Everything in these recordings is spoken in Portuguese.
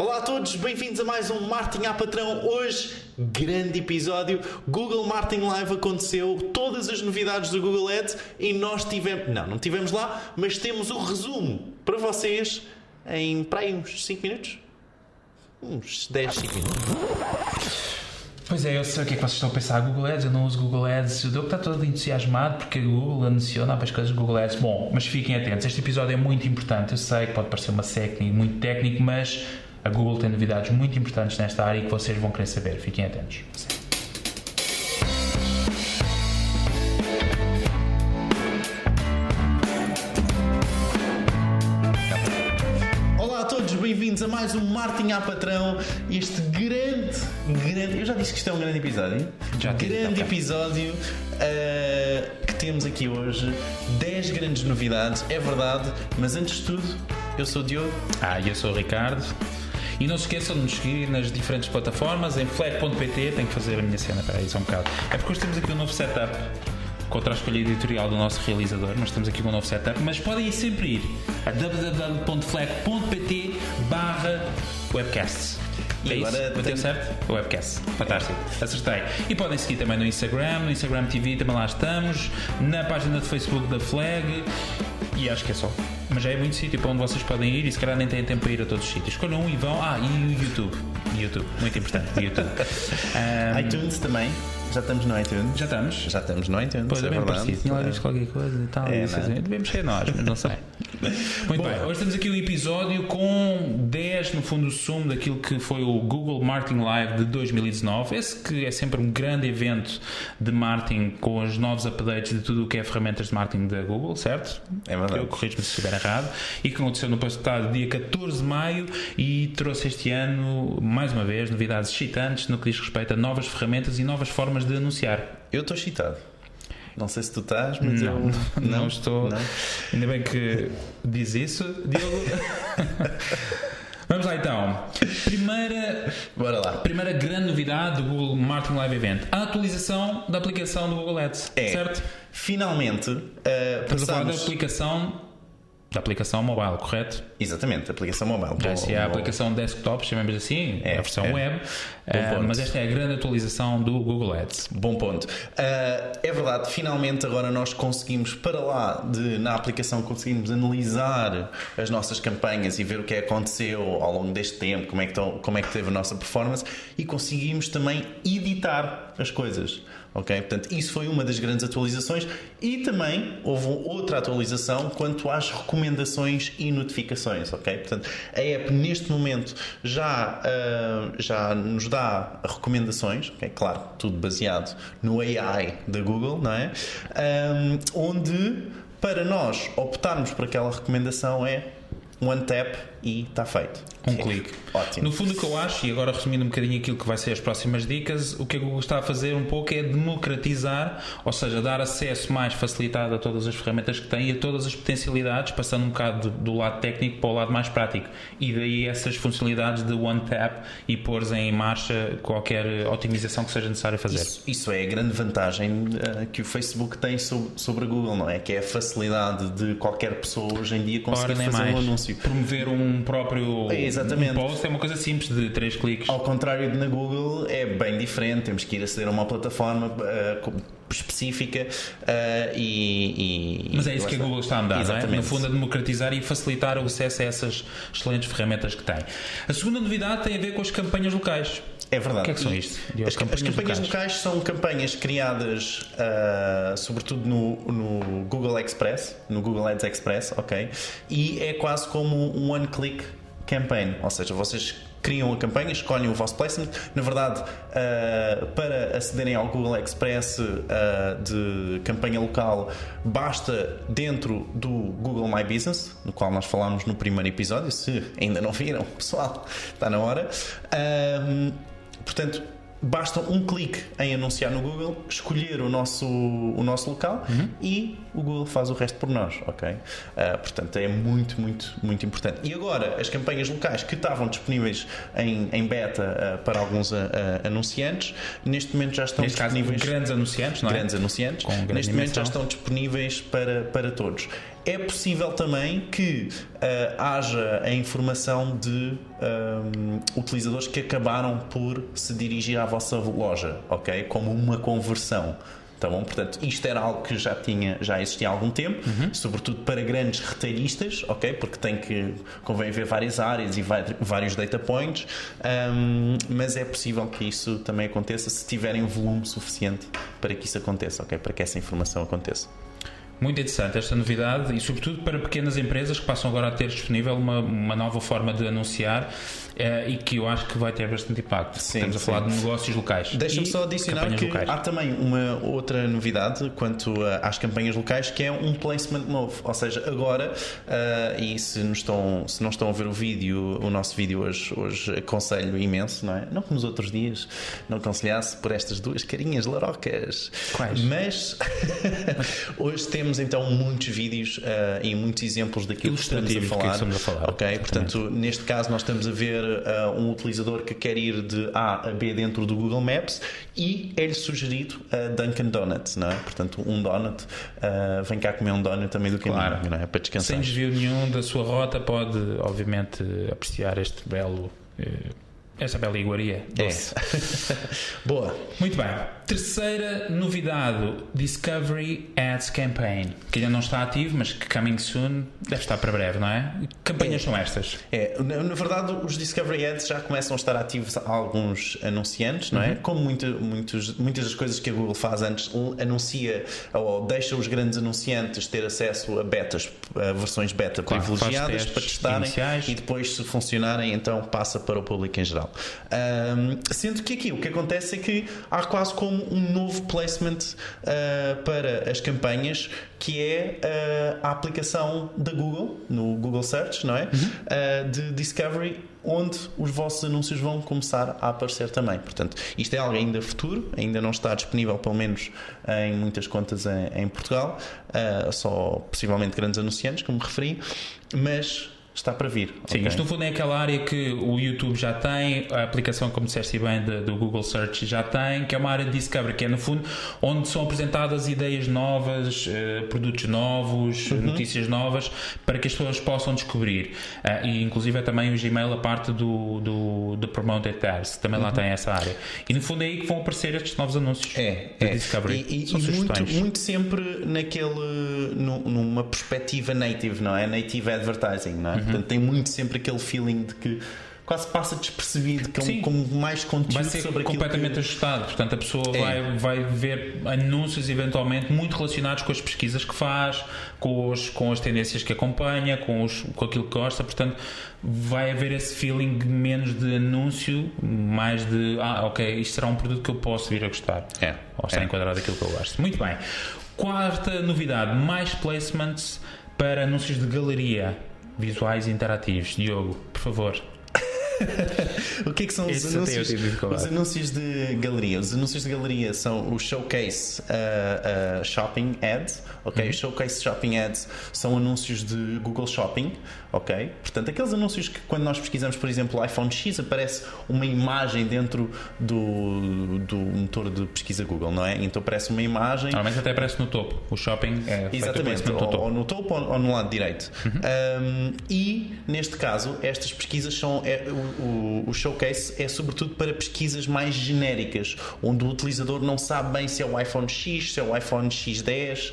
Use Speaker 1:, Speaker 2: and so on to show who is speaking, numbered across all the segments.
Speaker 1: Olá a todos, bem-vindos a mais um Martin a Patrão. Hoje, grande episódio. Google Martin Live aconteceu, todas as novidades do Google Ads e nós tivemos. Não, não tivemos lá, mas temos o resumo para vocês em para aí uns 5 minutos. Uns 10, 5 minutos.
Speaker 2: Pois é, eu sei o que é que vocês estão a pensar. Google Ads, eu não uso Google Ads. O Diogo está todo entusiasmado porque a Google anunciou novas coisas do Google Ads. Bom, mas fiquem atentos, este episódio é muito importante. Eu sei que pode parecer uma e muito técnico, mas a Google tem novidades muito importantes nesta área e que vocês vão querer saber. Fiquem atentos.
Speaker 1: Olá a todos, bem-vindos a mais um Martin a Patrão. Este grande, grande. Eu já disse que isto é um grande episódio.
Speaker 2: Já disse,
Speaker 1: Grande episódio uh, que temos aqui hoje. 10 grandes novidades, é verdade, mas antes de tudo, eu sou o Diogo.
Speaker 2: Ah, e eu sou o Ricardo. E não se esqueçam de nos seguir nas diferentes plataformas, em flag.pt, tenho que fazer a minha cena, peraí, só um bocado. É porque hoje temos aqui um novo setup, contra a escolha editorial do nosso realizador, nós temos aqui um novo setup, mas podem sempre ir a www.flag.pt barra webcasts.
Speaker 1: E
Speaker 2: É isso?
Speaker 1: agora
Speaker 2: Bateu
Speaker 1: tenho-
Speaker 2: certo? Webcast. Fantástico. Acertei. E podem seguir também no Instagram, no Instagram TV também lá estamos, na página de Facebook da Flag e acho que é só. Mas já é muito sítio para onde vocês podem ir e se calhar nem têm tempo para ir a todos os sítios. Escolham um e vão. Ah, e o YouTube. YouTube. Muito importante. YouTube. Ahm,
Speaker 1: iTunes também. Já estamos no iTunes.
Speaker 2: já estamos.
Speaker 1: Já estamos no iTunes.
Speaker 2: Pois é,
Speaker 1: é
Speaker 2: bem
Speaker 1: verdade.
Speaker 2: parecido. Tinha lá visto qualquer coisa e tal.
Speaker 1: É,
Speaker 2: e
Speaker 1: é?
Speaker 2: assim, Devemos ser nós, mas não sei. Muito bem, hoje temos aqui um episódio com 10, no fundo, o sumo daquilo que foi o Google Marketing Live de 2019. Esse que é sempre um grande evento de marketing com os novos updates de tudo o que é ferramentas de marketing da Google, certo?
Speaker 1: É verdade.
Speaker 2: Eu corrijo-me se estiver errado. E que aconteceu no passado dia 14 de maio e trouxe este ano, mais uma vez, novidades excitantes no que diz respeito a novas ferramentas e novas formas de anunciar.
Speaker 1: Eu estou excitado. Não sei se tu estás, mas
Speaker 2: Não,
Speaker 1: eu.
Speaker 2: não, estou.
Speaker 1: Não?
Speaker 2: Ainda bem que diz isso, Diogo. Vamos lá então. Primeira,
Speaker 1: Bora lá.
Speaker 2: primeira grande novidade do Google Marketing Live Event: a atualização da aplicação do Google Ads.
Speaker 1: É.
Speaker 2: Certo?
Speaker 1: Finalmente, uh,
Speaker 2: a da
Speaker 1: passamos.
Speaker 2: aplicação. Da aplicação mobile, correto?
Speaker 1: Exatamente, aplicação mobile.
Speaker 2: Já é a aplicação desktop, chamemos assim,
Speaker 1: É,
Speaker 2: a versão
Speaker 1: é.
Speaker 2: web,
Speaker 1: ponto.
Speaker 2: mas esta é a grande atualização do Google Ads.
Speaker 1: Bom ponto. Uh, é verdade, finalmente agora nós conseguimos, para lá de na aplicação, conseguimos analisar as nossas campanhas e ver o que é aconteceu ao longo deste tempo, como é que, estão- como é que teve a nossa performance e conseguimos também editar as coisas. Ok? Portanto, isso foi uma das grandes atualizações e também houve outra atualização quanto às recomendações e notificações. Ok? Portanto, a app neste momento já, ah, já nos dá recomendações, ok? Claro, tudo baseado no AI da Google, não é? Ahm, onde para nós optarmos por aquela recomendação é one tap e está feito.
Speaker 2: Um clique.
Speaker 1: Ótimo.
Speaker 2: No fundo, o que eu acho, e agora resumindo um bocadinho aquilo que vai ser as próximas dicas, o que a Google está a fazer um pouco é democratizar, ou seja, dar acesso mais facilitado a todas as ferramentas que tem e a todas as potencialidades, passando um bocado do, do lado técnico para o lado mais prático. E daí essas funcionalidades de One Tap e pôr em marcha qualquer otimização que seja necessário fazer.
Speaker 1: Isso, isso é a grande vantagem eh, que o Facebook tem sobre, sobre a Google, não é? Que é a facilidade de qualquer pessoa hoje em dia conseguir
Speaker 2: Ora,
Speaker 1: fazer
Speaker 2: mais.
Speaker 1: um anúncio.
Speaker 2: Promover um próprio
Speaker 1: É, exatamente.
Speaker 2: um post é uma coisa simples de três cliques.
Speaker 1: Ao contrário de na Google, é bem diferente. Temos que ir aceder a uma plataforma co- específica eh, e, e-
Speaker 2: Mas é isso que a Google está a andar, não é?
Speaker 1: Exatamente.
Speaker 2: no fundo a democratizar e facilitar o acesso a essas excelentes ferramentas que tem. A segunda novidade tem a ver com as campanhas locais.
Speaker 1: É verdade.
Speaker 2: O que é que são isto?
Speaker 1: As, as campanhas,
Speaker 2: locais.
Speaker 1: são campanhas criadas ah, sobretudo no, no Google Express, no Google Ads Express, ok? E é quase como um one-click campaign, ou seja, vocês criam a campanha, escolhem o vosso placement. Na verdade, ah, para acederem ao Google Express ah, de campanha local, basta dentro do Google My Business, no qual nós falámos no primeiro episódio. Se ainda não viram, pessoal, está na hora. Ahm, Portanto, basta um clique em anunciar no Google, escolher o nosso, o nosso local e o Google faz o resto por nós, ok? Ah, portanto, é muito, muito, muito importante. E agora, as campanhas locais que estavam disponíveis em, em beta ah, para alguns ah, anunciantes, neste momento já estão
Speaker 2: Neste caso,
Speaker 1: disponíveis
Speaker 2: grandes anunciantes, não é?
Speaker 1: grandes anunciantes,
Speaker 2: Com grande
Speaker 1: neste momento já
Speaker 2: dimensão.
Speaker 1: estão disponíveis para, para todos. É possível também que uh, haja a informação de um, utilizadores que acabaram por se dirigir à vossa loja, ok? Como uma conversão. Tá bom? Portanto, isto era algo que já tinha, já existia há algum tempo, uhum. sobretudo para grandes reteiristas, ok? Porque tem que convém ver várias áreas e vários data points, um, mas é possível que isso também aconteça se tiverem volume suficiente para que isso aconteça, ok? Para que essa informação aconteça.
Speaker 2: Muito interessante esta novidade e, sobretudo, para pequenas empresas que passam agora a ter disponível uma, uma nova forma de anunciar e que eu acho que vai ter bastante impacto. Sim, Estamos a falar de negócios locais.
Speaker 1: Deixa-me só adicionar que locais. há também uma outra novidade quanto às campanhas locais que é um placement novo. Ou seja, agora, uh, e se, nos estão, se não estão a ver o vídeo, o nosso vídeo hoje, hoje aconselho imenso, não é? Não como nos outros dias, não aconselhasse por estas duas carinhas larocas.
Speaker 2: Quais?
Speaker 1: Mas hoje temos temos então muitos vídeos uh, e muitos exemplos daquilo que estamos a falar. Que
Speaker 2: estamos a falar
Speaker 1: ok, portanto, neste caso nós estamos a ver uh, um utilizador que quer ir de A a B dentro do Google Maps e é-lhe sugerido uh, Dunkin' Donuts, não é? Portanto, um donut, uh, vem cá comer um donut também do caminho, claro. não é? Para descansar.
Speaker 2: Sem desvio nenhum da sua rota, pode obviamente apreciar este belo. Essa bela iguaria.
Speaker 1: É. Boa.
Speaker 2: Muito bem. Terceira novidade: Discovery Ads Campaign, que ainda não está ativo, mas que coming soon deve estar para breve, não é? Campanhas
Speaker 1: é.
Speaker 2: são estas?
Speaker 1: É, na, na, verdade, os Discovery Ads já começam a estar ativos a alguns anunciantes, não é? Uhum. Como muita, muitos, muitas das coisas que a Google faz antes, anuncia ou deixa os grandes anunciantes ter acesso a betas, a versões beta claro, privilegiadas para testarem iniciais. e depois, se funcionarem, então passa para o público em geral. Um, sendo que aqui o que acontece é que há quase como um novo placement uh, para as campanhas que é uh, a aplicação da Google, no Google Search, não é? Uhum. Uh, de Discovery, onde os vossos anúncios vão começar a aparecer também. Portanto, isto é algo ainda futuro, ainda não está disponível, pelo menos em muitas contas em, em Portugal, uh, só possivelmente grandes anunciantes, como referi, mas está para vir.
Speaker 2: Sim, okay. isto no fundo é aquela área que o YouTube já tem, a aplicação, como disseste bem, de, do Google Search já tem, que é uma área de discovery, que é no fundo onde são apresentadas ideias novas, uh, produtos novos, uhum. notícias novas, para que as pessoas possam descobrir. Uh, e inclusive é também o Gmail a parte do, do, do Promoted Ads, também uhum. lá tem essa área. E no fundo é aí que vão aparecer estes novos anúncios
Speaker 1: é, de é. discovery. E, e, e muito, muito sempre naquele, numa perspectiva native, não é? Native advertising, não é? Uhum. Portanto, tem muito sempre aquele feeling de que quase passa despercebido, que é um, com mais conteúdo
Speaker 2: vai ser
Speaker 1: sobre
Speaker 2: completamente
Speaker 1: que...
Speaker 2: ajustado. Portanto, a pessoa é. vai, vai ver anúncios eventualmente muito relacionados com as pesquisas que faz, com, os, com as tendências que acompanha, com, os, com aquilo que gosta. Portanto, vai haver esse feeling menos de anúncio, mais de ah, ok, isto será um produto que eu posso vir a gostar.
Speaker 1: É.
Speaker 2: Ou está
Speaker 1: é.
Speaker 2: enquadrado aquilo que eu gosto. Muito bem. Quarta novidade: mais placements para anúncios de galeria visuais interativos. Diogo, por favor.
Speaker 1: o que é que são os anúncios? Os anúncios de galeria. Os anúncios de galeria são o Showcase uh, uh, Shopping Ads. Ok, uhum. Showcase Shopping Ads são anúncios de Google Shopping. Ok, portanto, aqueles anúncios que quando nós pesquisamos, por exemplo, o iPhone X, aparece uma imagem dentro do, do motor de pesquisa Google, não é? Então aparece uma imagem.
Speaker 2: Normalmente até aparece no topo. O shopping é
Speaker 1: Exatamente, no topo. Ou, no topo ou, no lado direito. Uhum. Um, e neste caso, estas pesquisas são. É, o, o, showcase é sobretudo para pesquisas mais genéricas, onde o utilizador não sabe bem se é o iPhone X, se é o iPhone X10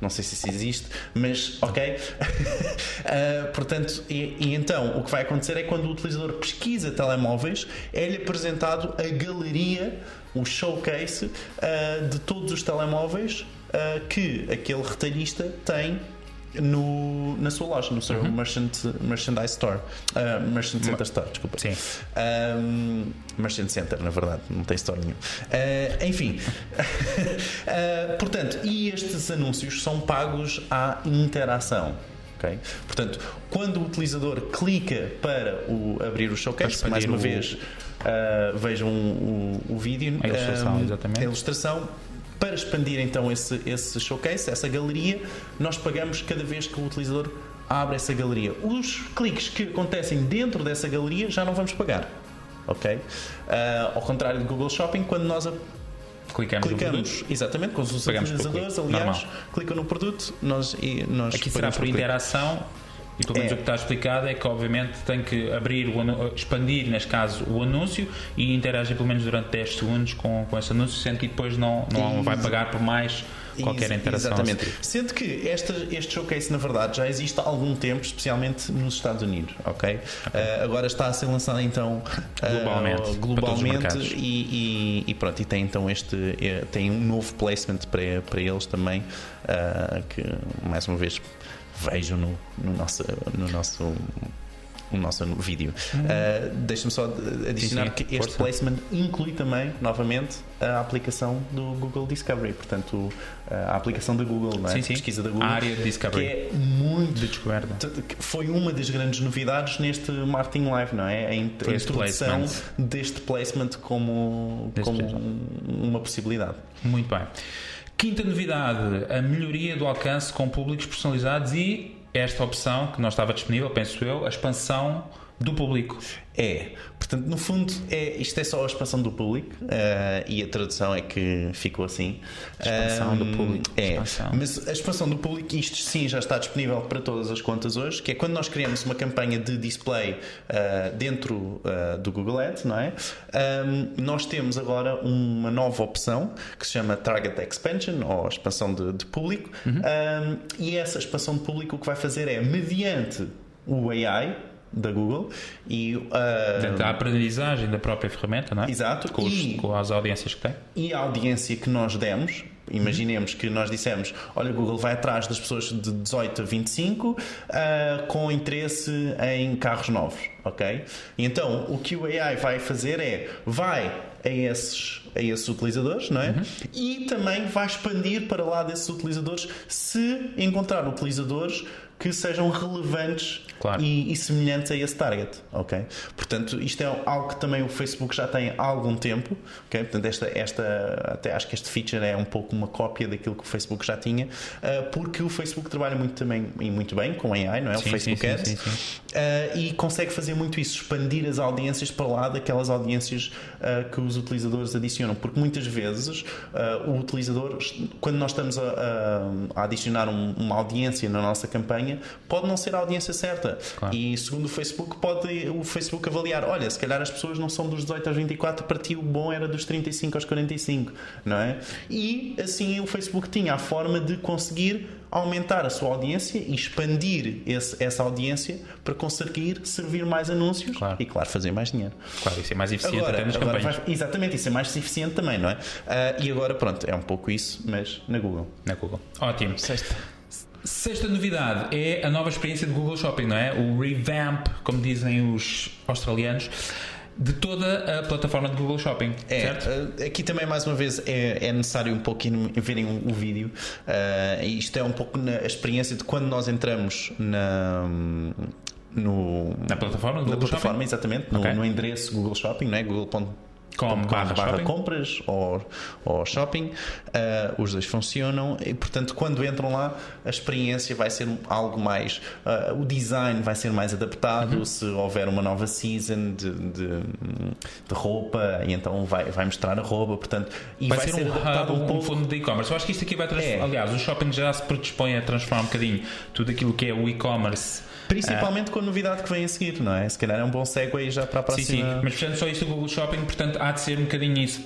Speaker 1: não sei se isso existe, mas ok. uh, portanto, e, e, então o que vai acontecer é quando o utilizador pesquisa telemóveis, é-lhe apresentado a galeria, o showcase uh, de todos os telemóveis uh, que aquele retalhista tem no, na sua loja, no seu uhum. merchant, Merchandise Store. Uh, merchant Center Store, desculpa.
Speaker 2: Sim.
Speaker 1: Um, merchant Center, na verdade, não tem store nenhum. Uh, enfim. uh, portanto, e estes anúncios são pagos à interação. Okay? Portanto, quando o utilizador clica para o, abrir o showcase, mais uma o... vez, vejam o, o, vídeo,
Speaker 2: a ilustração, exatamente.
Speaker 1: a ilustração para expandir então esse, esse showcase, essa galeria, nós pagamos cada vez que o utilizador abre essa galeria. Os cliques que acontecem dentro dessa galeria já não vamos pagar. Ok? Uh, ao contrário do Google Shopping, quando nós
Speaker 2: Clicamos,
Speaker 1: clicamos exatamente com os utilizadores, aliás,
Speaker 2: Normal.
Speaker 1: clicam no produto, nós, e nós
Speaker 2: Aqui será por interação e pelo menos
Speaker 1: É.
Speaker 2: o que está explicado é que obviamente tem que abrir, o expandir neste caso o anúncio e interagir pelo menos durante 10 segundos com, com esse anúncio, sendo que depois não, não vai pagar por mais qualquer interação.
Speaker 1: Exatamente. Sendo que esta, este showcase, na verdade, já existe há algum tempo, especialmente nos Estados Unidos, ok? Eh, agora está a ser lançado então eh,
Speaker 2: Globalmente, os
Speaker 1: globalmente e, e- e pronto, e tem então este eh, tem um novo placement para, para eles também, eh, que mais uma vez vejo no, no nosso, no nosso o nosso vídeo. Uh, Deixa-me só adicionar.
Speaker 2: Sim, sim,
Speaker 1: que este
Speaker 2: força.
Speaker 1: placement inclui também, novamente, a aplicação do Google Discovery, portanto, a aplicação da Google, não é?
Speaker 2: Sim, sim.
Speaker 1: pesquisa da Google,
Speaker 2: A área de Discovery.
Speaker 1: que é muito
Speaker 2: De descoberta.
Speaker 1: foi uma das grandes novidades neste Marketing Live, não é? A, in- a introdução
Speaker 2: placement.
Speaker 1: deste placement como,
Speaker 2: Deste
Speaker 1: como um- uma possibilidade.
Speaker 2: Muito bem. Quinta novidade, a melhoria do alcance com públicos personalizados e esta opção que não estava disponível, penso eu, a expansão do público.
Speaker 1: É, portanto, no fundo, é, isto é só a expansão do público eh, e a tradução é que ficou assim.
Speaker 2: Expansão do
Speaker 1: Ahm,
Speaker 2: público,
Speaker 1: É,
Speaker 2: expansão.
Speaker 1: mas a expansão do público, isto sim já está disponível para todas as contas hoje, que é quando nós criamos uma campanha de display ah, dentro ah, do Google Ads, não é? Ahm, nós temos agora uma nova opção que se chama Target Expansion ou expansão de, de público,
Speaker 2: Uhum.
Speaker 1: Ahm, e essa expansão de público o que vai fazer é, mediante o AI da Google e ah,
Speaker 2: Portanto, a aprendizagem da própria ferramenta, não é?
Speaker 1: Exato.
Speaker 2: Com, os-
Speaker 1: E-
Speaker 2: com as audiências que tem.
Speaker 1: e a audiência que nós demos, imaginemos que nós dissemos: olha, Google vai atrás das pessoas de 18 a 25 ah, com interesse em carros novos, ok? E então o que o AI vai fazer é vai a esses, a esses utilizadores, não é? E também vai expandir para lá desses utilizadores se encontrar utilizadores que sejam relevantes
Speaker 2: Claro.
Speaker 1: e, e semelhantes a esse target, ok? Portanto, isto é algo que também o Facebook já tem há algum tempo, ok? Portanto, esta, esta, até acho que este feature é um pouco uma cópia daquilo que o Facebook já tinha, ah, porque o Facebook trabalha muito também e muito bem com AI, não é?
Speaker 2: Sim,
Speaker 1: o Facebook
Speaker 2: sim,
Speaker 1: Ads.
Speaker 2: sim.
Speaker 1: Ah, e consegue fazer muito isso, expandir as audiências para lá daquelas audiências ah, que os utilizadores adicionam, porque muitas vezes ah, o utilizador, quando nós estamos a, a- a adicionar um- uma audiência na nossa campanha, pode não ser a audiência certa.
Speaker 2: Claro.
Speaker 1: E segundo o Facebook, pode o Facebook avaliar: olha, se calhar as pessoas não são dos 18 aos 24, para ti o bom era dos 35 aos 45, não é? E assim o Facebook tinha a forma de conseguir aumentar a sua audiência e expandir esse- essa audiência para conseguir servir mais anúncios
Speaker 2: Claro.
Speaker 1: e, claro, fazer mais dinheiro.
Speaker 2: Claro, isso é mais eficiente até nas
Speaker 1: agora
Speaker 2: campanhas.
Speaker 1: vai- exatamente, isso é mais eficiente também, não é? Ah, e agora, pronto, é um pouco isso, mas na Google.
Speaker 2: Na Google. Ótimo. Sexta novidade é a nova experiência de Google Shopping, não é? O revamp, como dizem os australianos, de toda a plataforma de Google Shopping.
Speaker 1: É,
Speaker 2: certo?
Speaker 1: eh, aqui também mais uma vez é, é necessário um pouco verem o, vídeo. Eh, isto é um pouco na a experiência de quando nós entramos na no,
Speaker 2: Na plataforma
Speaker 1: na plataforma,
Speaker 2: Shopping?
Speaker 1: exatamente, no,
Speaker 2: Ok.
Speaker 1: no endereço Google Shopping, não é? Google.com
Speaker 2: Com barra shopping.
Speaker 1: compras ou, ou shopping, eh, os dois funcionam e portanto quando entram lá a experiência vai ser algo mais eh, o design vai ser mais adaptado
Speaker 2: Uhum.
Speaker 1: se houver uma nova season de, de, de roupa e então vai, vai mostrar a roupa portanto e
Speaker 2: Vai, ser, um,
Speaker 1: adaptado
Speaker 2: hub,
Speaker 1: um
Speaker 2: um,
Speaker 1: pouco
Speaker 2: fundo de e-commerce. Eu acho que isto aqui vai transformar.
Speaker 1: É.
Speaker 2: Aliás, o shopping já se predispõe a transformar um bocadinho tudo aquilo que é o e-commerce.
Speaker 1: principalmente com a novidade que vem a seguir não é? se calhar é um bom segue já para a
Speaker 2: Sim, sim,
Speaker 1: próxima
Speaker 2: mas portanto só isto do Google Shopping, portanto há de ser um bocadinho isso.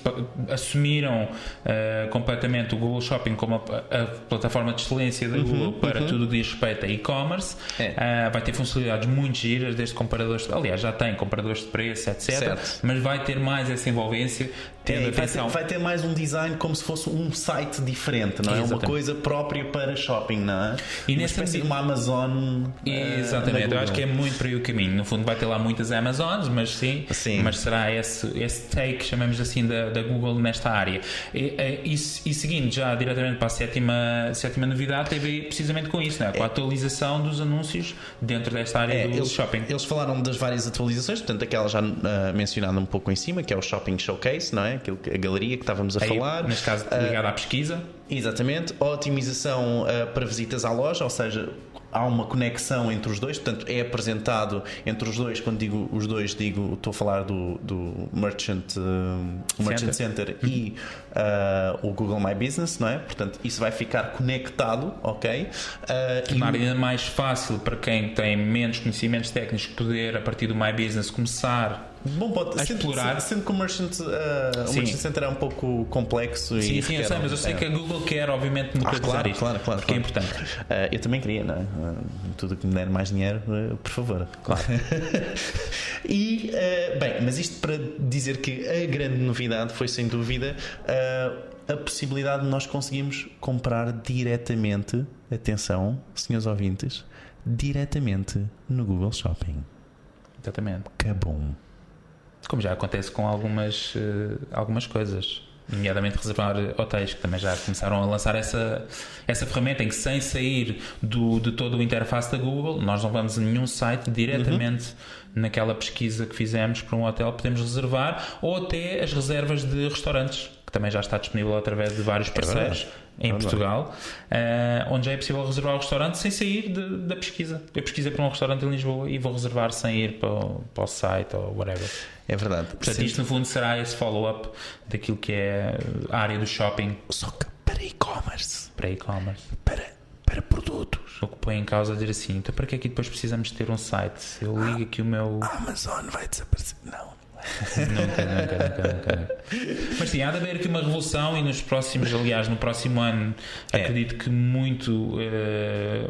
Speaker 2: Assumiram eh, completamente o Google Shopping como a, a plataforma de excelência da Google para tudo o que diz respeito a e-commerce.
Speaker 1: Uhum, É.
Speaker 2: Ah, vai ter funcionalidades muito giras, desde comparadores, aliás, já tem comparadores de preço, etc.
Speaker 1: Certo.
Speaker 2: Mas vai ter mais essa envolvência, tendo
Speaker 1: É, vai, ter,
Speaker 2: atenção.
Speaker 1: vai ter mais um design como se fosse um site diferente, não é? Uma
Speaker 2: Exatamente.
Speaker 1: coisa própria para shopping, não é?
Speaker 2: E
Speaker 1: uma
Speaker 2: nesse
Speaker 1: espécie de
Speaker 2: sentido-
Speaker 1: uma Amazon. eh,
Speaker 2: Exatamente,
Speaker 1: na
Speaker 2: eu acho que é muito para aí o caminho. No fundo, vai ter lá muitas Amazons, mas sim,
Speaker 1: Sim.
Speaker 2: mas será esse, esse take, chamamos assim, da, da Google nesta área. E, e, e seguindo já diretamente para a sétima, sétima novidade, tem a ver precisamente com isso, não é? com a atualização dos anúncios dentro desta área
Speaker 1: É,
Speaker 2: do
Speaker 1: eles,
Speaker 2: shopping.
Speaker 1: eles falaram das várias atualizações, portanto, aquela já ah, mencionada um pouco em cima, que é o Shopping Showcase, não é? Aquilo que- a galeria que estávamos a
Speaker 2: Aí,
Speaker 1: falar.
Speaker 2: neste caso,
Speaker 1: Ah,
Speaker 2: ligado à pesquisa.
Speaker 1: Exatamente. A otimização ah, para visitas à loja, ou seja, há uma conexão entre os dois, portanto é apresentado entre os dois. Quando digo os dois, digo estou a falar do, do Merchant, uh, Merchant Center, Center e uh, o Google My Business, não é? Portanto, isso vai ficar conectado, ok?
Speaker 2: Uh, Tornar ainda mais fácil para quem tem menos conhecimentos técnicos poder, a partir do My Business, começar
Speaker 1: Bom ponto.
Speaker 2: A explorar.
Speaker 1: Sendo que o Merchant, uh, o Merchant Center é um pouco complexo
Speaker 2: sim,
Speaker 1: e.
Speaker 2: Sim, eu sei, mas eu sei é. que a Google quer, obviamente, democratizar
Speaker 1: ah, claro,
Speaker 2: isto.
Speaker 1: Claro, claro.
Speaker 2: Porque
Speaker 1: claro.
Speaker 2: é importante.
Speaker 1: Uh, eu também queria, não é? Uh, tudo que me der mais dinheiro, por favor.
Speaker 2: Claro.
Speaker 1: e, bem, mas isto para dizer que a grande novidade foi, sem dúvida, a possibilidade de nós conseguirmos comprar diretamente, atenção, senhores ouvintes, diretamente no Google Shopping.
Speaker 2: Exatamente.
Speaker 1: Que bom.
Speaker 2: Como já acontece com algumas, uh, algumas coisas, nomeadamente reservar hotéis, que também já começaram a lançar essa, essa ferramenta em que, sem sair do, de todo o interface da Google, nós não vamos a nenhum site diretamente uhum. naquela pesquisa que fizemos para um hotel, podemos reservar, ou até as reservas de restaurantes, também já está disponível através de vários é parceiros. É em ah, Portugal, uh, onde já é possível reservar o restaurante sem sair de, da pesquisa. Eu pesquisei para um restaurante em Lisboa e vou reservar sem ir para o, para o site ou whatever.
Speaker 1: É verdade.
Speaker 2: Portanto, isto no fundo será esse follow-up daquilo que é a área do shopping.
Speaker 1: Só que para e-commerce.
Speaker 2: Para e-commerce.
Speaker 1: Para, para produtos.
Speaker 2: O que põe em causa dizer assim: então para que é que depois precisamos ter um site? Eu ligo aqui o meu.
Speaker 1: A Amazon vai desaparecer. Não
Speaker 2: nunca, nunca, nunca, nunca. Mas sim, há de haver aqui uma revolução e nos próximos, aliás, no próximo ano, é. acredito que muito, uh,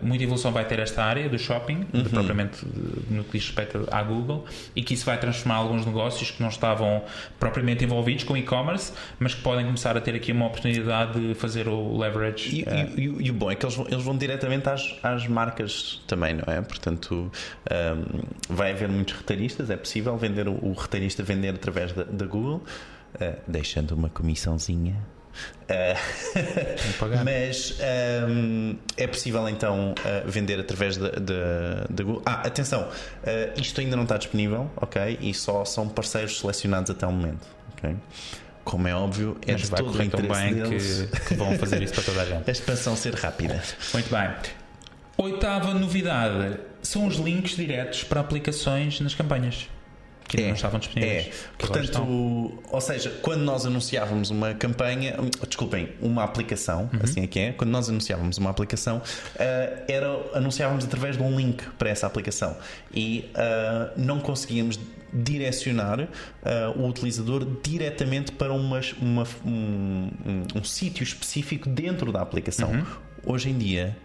Speaker 2: muita evolução vai ter esta área do shopping, uhum. propriamente no que diz respeito à Google, e que isso vai transformar alguns negócios que não estavam propriamente envolvidos com e-commerce, mas que podem começar a ter aqui uma oportunidade de fazer o leverage.
Speaker 1: E, uh, e, e o bom é que eles vão, eles vão diretamente às, às marcas também, não é? Portanto, um, vai haver muitos retalhistas, é possível vender o, o retalhista vender através da, da Google, uh, deixando uma comissãozinha. Uh, mas um, é possível então uh, vender através da Google. Ah, atenção, uh, isto ainda não está disponível, ok? E só são parceiros selecionados até o momento, ok? Como é óbvio, é
Speaker 2: mas vai correr tão bem que, que, vão fazer isso para toda a gente.
Speaker 1: A expansão ser rápida.
Speaker 2: Muito bem. Oitava novidade são os links diretos para aplicações nas campanhas que é, não estavam disponíveis.
Speaker 1: É. Portanto, ou seja, quando nós anunciávamos uma campanha, desculpem, uma aplicação, uhum. assim é que é, quando nós anunciávamos uma aplicação, uh, era, anunciávamos através de um link para essa aplicação e uh, não conseguíamos direcionar uh, o utilizador diretamente para uma, uma um, um, um sítio específico dentro da aplicação. Uhum. Hoje em dia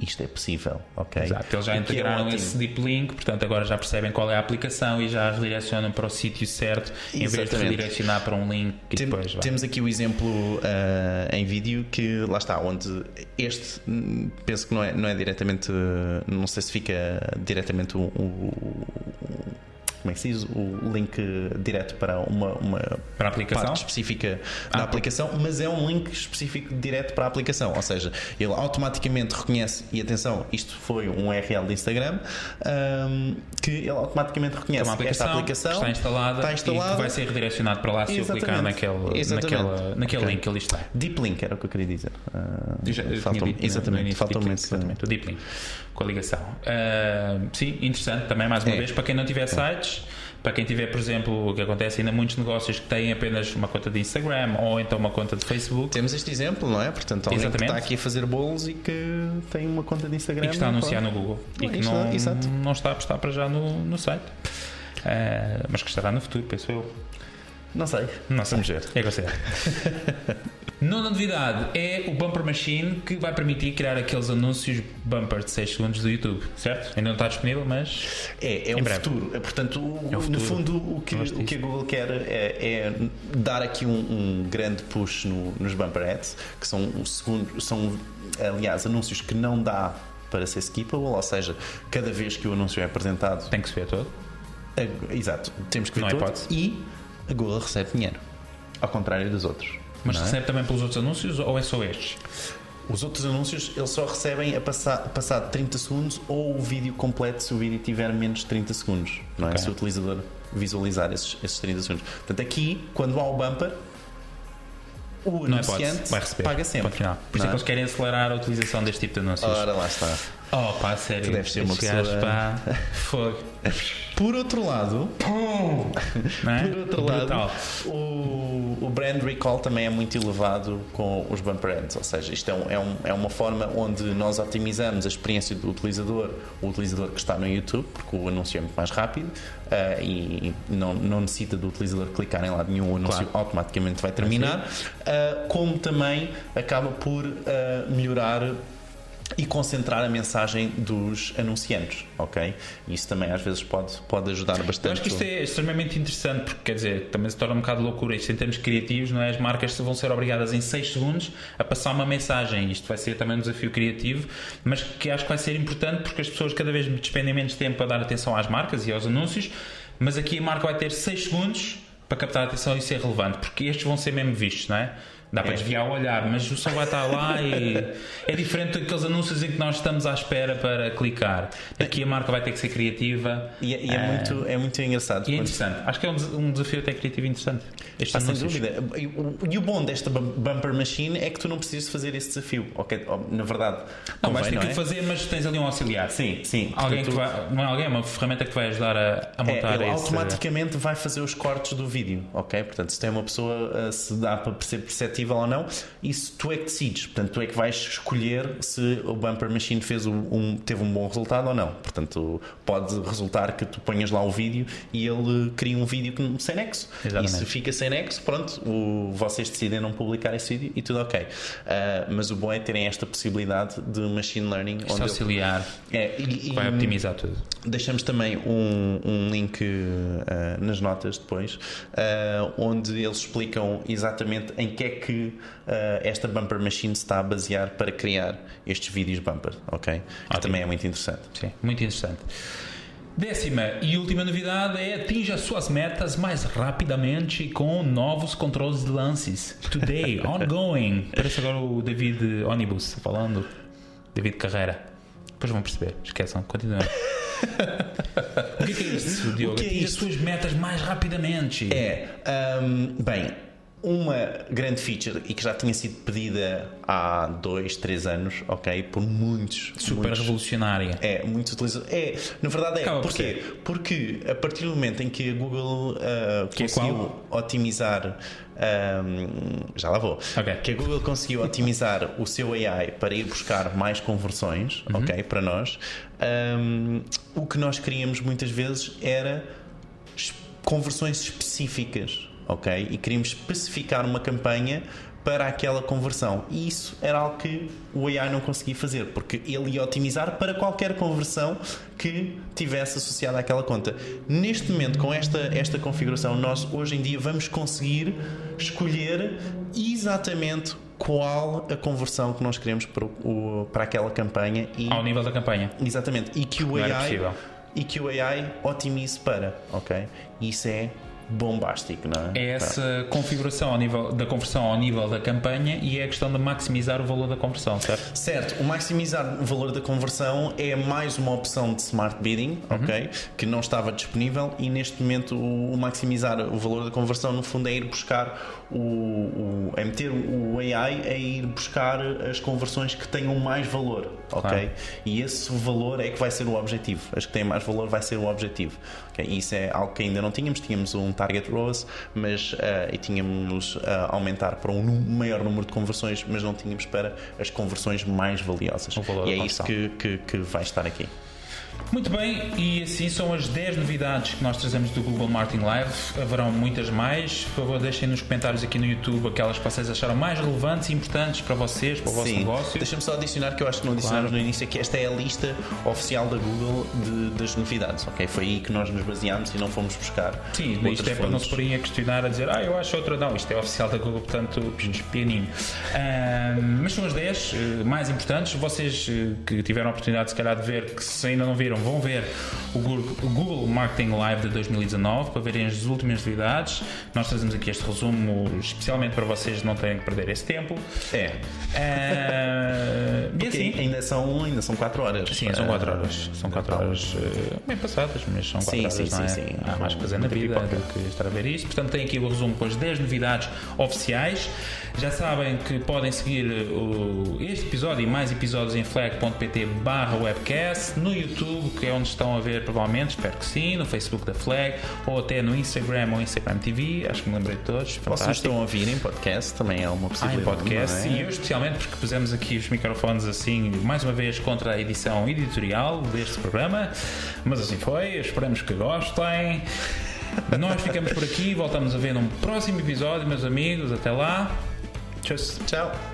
Speaker 1: isto é possível, ok?
Speaker 2: Exato, eles já é integraram é esse deep link, portanto agora já percebem qual é a aplicação e já redirecionam para o sítio certo Exatamente. em vez de redirecionar para um link que Tem, depois vai.
Speaker 1: Temos aqui o exemplo uh, em vídeo que lá está, onde este penso que não é, não é diretamente, não sei se fica diretamente o, o como é que se diz, o link direto para uma, uma
Speaker 2: para a aplicação?
Speaker 1: parte específica ah, da aplicação, mas é um link específico direto para a aplicação, ou seja, ele automaticamente reconhece, e atenção, isto foi um URL de Instagram, um, que ele automaticamente reconhece
Speaker 2: aplicação, esta aplicação
Speaker 1: está
Speaker 2: instalada, está instalada e que vai ser redirecionado para lá se eu clicar naquele, naquela, naquele okay. link que ali está.
Speaker 1: Deep Link era o que eu queria dizer.
Speaker 2: Uh, já, faltou exatamente, faltou-me exatamente, o Deep Link com a ligação. Uh, sim, interessante também, mais uma é. vez, para quem não tiver é. sites, para quem tiver, por exemplo, o que acontece ainda muitos negócios que têm apenas uma conta de Instagram ou então uma conta de Facebook.
Speaker 1: Temos este exemplo, não é? Portanto, alguém Exatamente. que está aqui a fazer bolos e que tem uma conta de Instagram.
Speaker 2: E que está a anunciar no Google. e que não, não está a apostar para já no, no site. Uh, mas que estará no futuro, penso eu.
Speaker 1: Não sei.
Speaker 2: Não sei. Vamos ver. É que Nona novidade é o Bumper Machine que vai permitir criar aqueles anúncios bumper de 6 segundos do YouTube, certo? Ainda não está disponível, mas.
Speaker 1: É, é um breve. futuro. É, portanto, o, é futuro. no fundo, o que, o que a Google quer é, é dar aqui um, um grande push no, nos bumper ads, que são, um segundo, são, aliás, anúncios que não dá para ser skippable, ou seja, cada vez que o anúncio é apresentado.
Speaker 2: Tem que se ver todo.
Speaker 1: É, exato, temos que ver não todo. E a Google recebe dinheiro, ao contrário dos outros.
Speaker 2: Mas é? recebe também pelos outros anúncios ou é só estes?
Speaker 1: Os outros anúncios eles só recebem a passar, passado 30 segundos ou o vídeo completo se o vídeo tiver menos de 30 segundos, não é? Okay. Se o utilizador visualizar esses, esses 30 segundos. Portanto, aqui, quando há o bumper, o não é anunciante é vai receber. paga sempre.
Speaker 2: Por isso é que eles querem acelerar a utilização deste tipo de anúncios.
Speaker 1: Ora, lá está.
Speaker 2: Oh, pá, sério.
Speaker 1: Tu deves ser uma pessoa-
Speaker 2: pá, fogo.
Speaker 1: Por outro lado,
Speaker 2: Não é?
Speaker 1: por outro lado, o, o brand recall também é muito elevado com os bumper ads, ou seja, isto é, um- é, um- é uma forma onde nós otimizamos a experiência do utilizador, o utilizador que está no YouTube, porque o anúncio é muito mais rápido ah, e, não, não necessita do utilizador clicar em lado nenhum, o anúncio
Speaker 2: Claro.
Speaker 1: automaticamente vai terminar, ah, como também acaba por ah, melhorar e concentrar a mensagem dos anunciantes, ok? Isso também às vezes pode, pode ajudar bastante.
Speaker 2: Eu acho que isto é extremamente interessante porque quer dizer, também se torna um bocado loucura isto em termos criativos, não é? As marcas vão ser obrigadas em 6 segundos a passar uma mensagem. Isto vai ser também um desafio criativo, mas que acho que vai ser importante porque as pessoas cada vez despendem menos tempo a dar atenção às marcas e aos anúncios, mas aqui a marca vai ter 6 segundos para captar a atenção e ser relevante, porque estes vão ser mesmo vistos, não é? Dá para
Speaker 1: É.
Speaker 2: desviar o olhar, mas o som vai estar lá e é diferente daqueles anúncios em que nós estamos à espera para clicar. Aqui a marca vai ter que ser criativa.
Speaker 1: E, é- e é,
Speaker 2: Ah,
Speaker 1: muito, é muito engraçado.
Speaker 2: E é interessante. Acho que é um, des- desafio até criativo interessante. Estes
Speaker 1: Ah, sem dúvida. E o- bom desta bum- bumper machine é que tu não precisas fazer esse desafio. ok? Na verdade,
Speaker 2: Não, vais ter que
Speaker 1: é?
Speaker 2: fazer, mas tens ali um auxiliar.
Speaker 1: Sim, sim.
Speaker 2: Alguém que
Speaker 1: Portanto,
Speaker 2: vai, não é alguém, é uma ferramenta que te vai ajudar a, a
Speaker 1: É,
Speaker 2: montar
Speaker 1: ele
Speaker 2: esse.
Speaker 1: automaticamente vai fazer os cortes do vídeo, ok? Portanto, se tem uma pessoa, uh, se dá para ser perceptível ou não, isso tu é que decides. Portanto, tu é que vais escolher se o bumper machine fez um, teve um bom resultado ou não. Portanto, pode resultar que tu ponhas lá o vídeo e ele cria um vídeo sem nexo.
Speaker 2: Exatamente.
Speaker 1: E se fica sem nexo, pronto, o- vocês decidem não publicar esse vídeo e tudo ok. Uh, mas o bom é terem esta possibilidade de machine learning
Speaker 2: Este
Speaker 1: onde
Speaker 2: auxiliar
Speaker 1: é, e-
Speaker 2: vai optimizar tudo.
Speaker 1: Deixamos também um, um link uh, nas notas depois, onde eles explicam exatamente em que é que uh, esta bumper machine se está a basear para criar estes vídeos bumper, ok? Que também é muito interessante.
Speaker 2: Sim, muito interessante. Décima e última novidade é atinja suas metas mais rapidamente com novos controles de lances. Today, ongoing. Parece agora o David Onibus falando. David Carreira. Depois vão perceber. Esqueçam. Continuem. o que é, que é isto, Diogo?
Speaker 1: O que é
Speaker 2: atinja
Speaker 1: isto?
Speaker 2: suas metas mais rapidamente.
Speaker 1: É, um, bem, uma grande feature e que já tinha sido pedida há dois, três anos, ok? Por muitos.
Speaker 2: Super
Speaker 1: muitos,
Speaker 2: revolucionária.
Speaker 1: É, muitos utilizadores. É, na verdade é.
Speaker 2: Acaba por?
Speaker 1: Porque a partir do momento em que a Google uh,
Speaker 2: Que é
Speaker 1: conseguiu otimizar. um, já lá vou.
Speaker 2: Ok.
Speaker 1: Que a Google conseguiu otimizar o seu AI para ir buscar mais conversões,
Speaker 2: Uhum.
Speaker 1: ok? Para nós. um, o que nós queríamos muitas vezes era es- conversões específicas, ok? E queríamos especificar uma campanha para aquela conversão. E isso era algo que o AI não conseguia fazer, porque ele ia otimizar para qualquer conversão que tivesse associada àquela conta. Neste momento, com esta, esta configuração, nós hoje em dia vamos conseguir escolher exatamente qual a conversão que nós queremos para, o- para aquela campanha e
Speaker 2: Ao nível da campanha.
Speaker 1: Exatamente. E que o
Speaker 2: Não
Speaker 1: AI e que o AI otimize para, ok? Isso é bombástico, não é?
Speaker 2: É essa configuração ao nível da conversão ao nível da campanha e é a questão de maximizar o valor da conversão, certo?
Speaker 1: Certo, o maximizar o valor da conversão é mais uma opção de smart bidding, ok? Que não estava disponível e neste momento o o maximizar o valor da conversão no fundo é ir buscar o, o é meter o AI a ir buscar as conversões que tenham mais valor, ok?
Speaker 2: Claro.
Speaker 1: E esse valor é que vai ser o objetivo. As que têm mais valor vai ser o objetivo. ok? E isso é algo que ainda não tínhamos. Tínhamos um target ROAS, mas ah, e tínhamos a aumentar para um maior número de conversões, mas não tínhamos para as conversões mais valiosas. E é isso que, que, que vai estar aqui.
Speaker 2: Muito bem, e assim são as 10 novidades que nós trazemos do Google Marketing Live. Haverão muitas mais. Por favor, deixem nos comentários aqui no YouTube aquelas que vocês acharam mais relevantes e importantes para vocês, para o vosso negócio.
Speaker 1: Deixa-me só adicionar que eu acho que não adicionámos
Speaker 2: Claro.
Speaker 1: no início que esta é a lista oficial da Google de- das novidades, ok? Foi aí que nós nos baseámos e não fomos buscar.
Speaker 2: Sim, isto é para não se
Speaker 1: fontes.
Speaker 2: porem a questionar, a dizer, ah, eu acho outra. Não, isto é oficial da Google, portanto, pianinho. Ahm, mas são as 10 eh, mais importantes. Vocês eh, que tiveram a oportunidade, se calhar, de ver, que se ainda não viram, viram, vão ver o Google Marketing Live de 2019 para verem as últimas novidades. Nós trazemos aqui este resumo especialmente para vocês não terem que perder esse tempo.
Speaker 1: É.
Speaker 2: Uh, e assim,
Speaker 1: ainda são, ainda são 4 horas.
Speaker 2: Sim, são 4 horas. São 4 horas uh, bem passadas, mas são 4
Speaker 1: Sim,
Speaker 2: horas.
Speaker 1: sim,
Speaker 2: não é?
Speaker 1: sim, sim.
Speaker 2: Há mais fazer na vida
Speaker 1: pipoca.
Speaker 2: do que estar a ver isto. Portanto, tem aqui o resumo com as 10 novidades oficiais. Já sabem que podem seguir o- este episódio e mais episódios em flag.pt barra webcast, no YouTube, que é onde estão a ver provavelmente, espero que sim, no Facebook da Flag, ou até no Instagram ou Instagram TV, acho que me lembrei de todos.
Speaker 1: Vocês estão a ouvir em podcast, também é uma
Speaker 2: Ah,
Speaker 1: possibilidade.
Speaker 2: em podcast,
Speaker 1: é?
Speaker 2: e eu especialmente porque pusemos aqui os microfones assim, mais uma vez contra a edição editorial deste programa, mas assim foi, esperamos que gostem. Nós ficamos por aqui, voltamos a ver num próximo episódio, meus amigos. Até lá. Tchau.
Speaker 1: Tchau.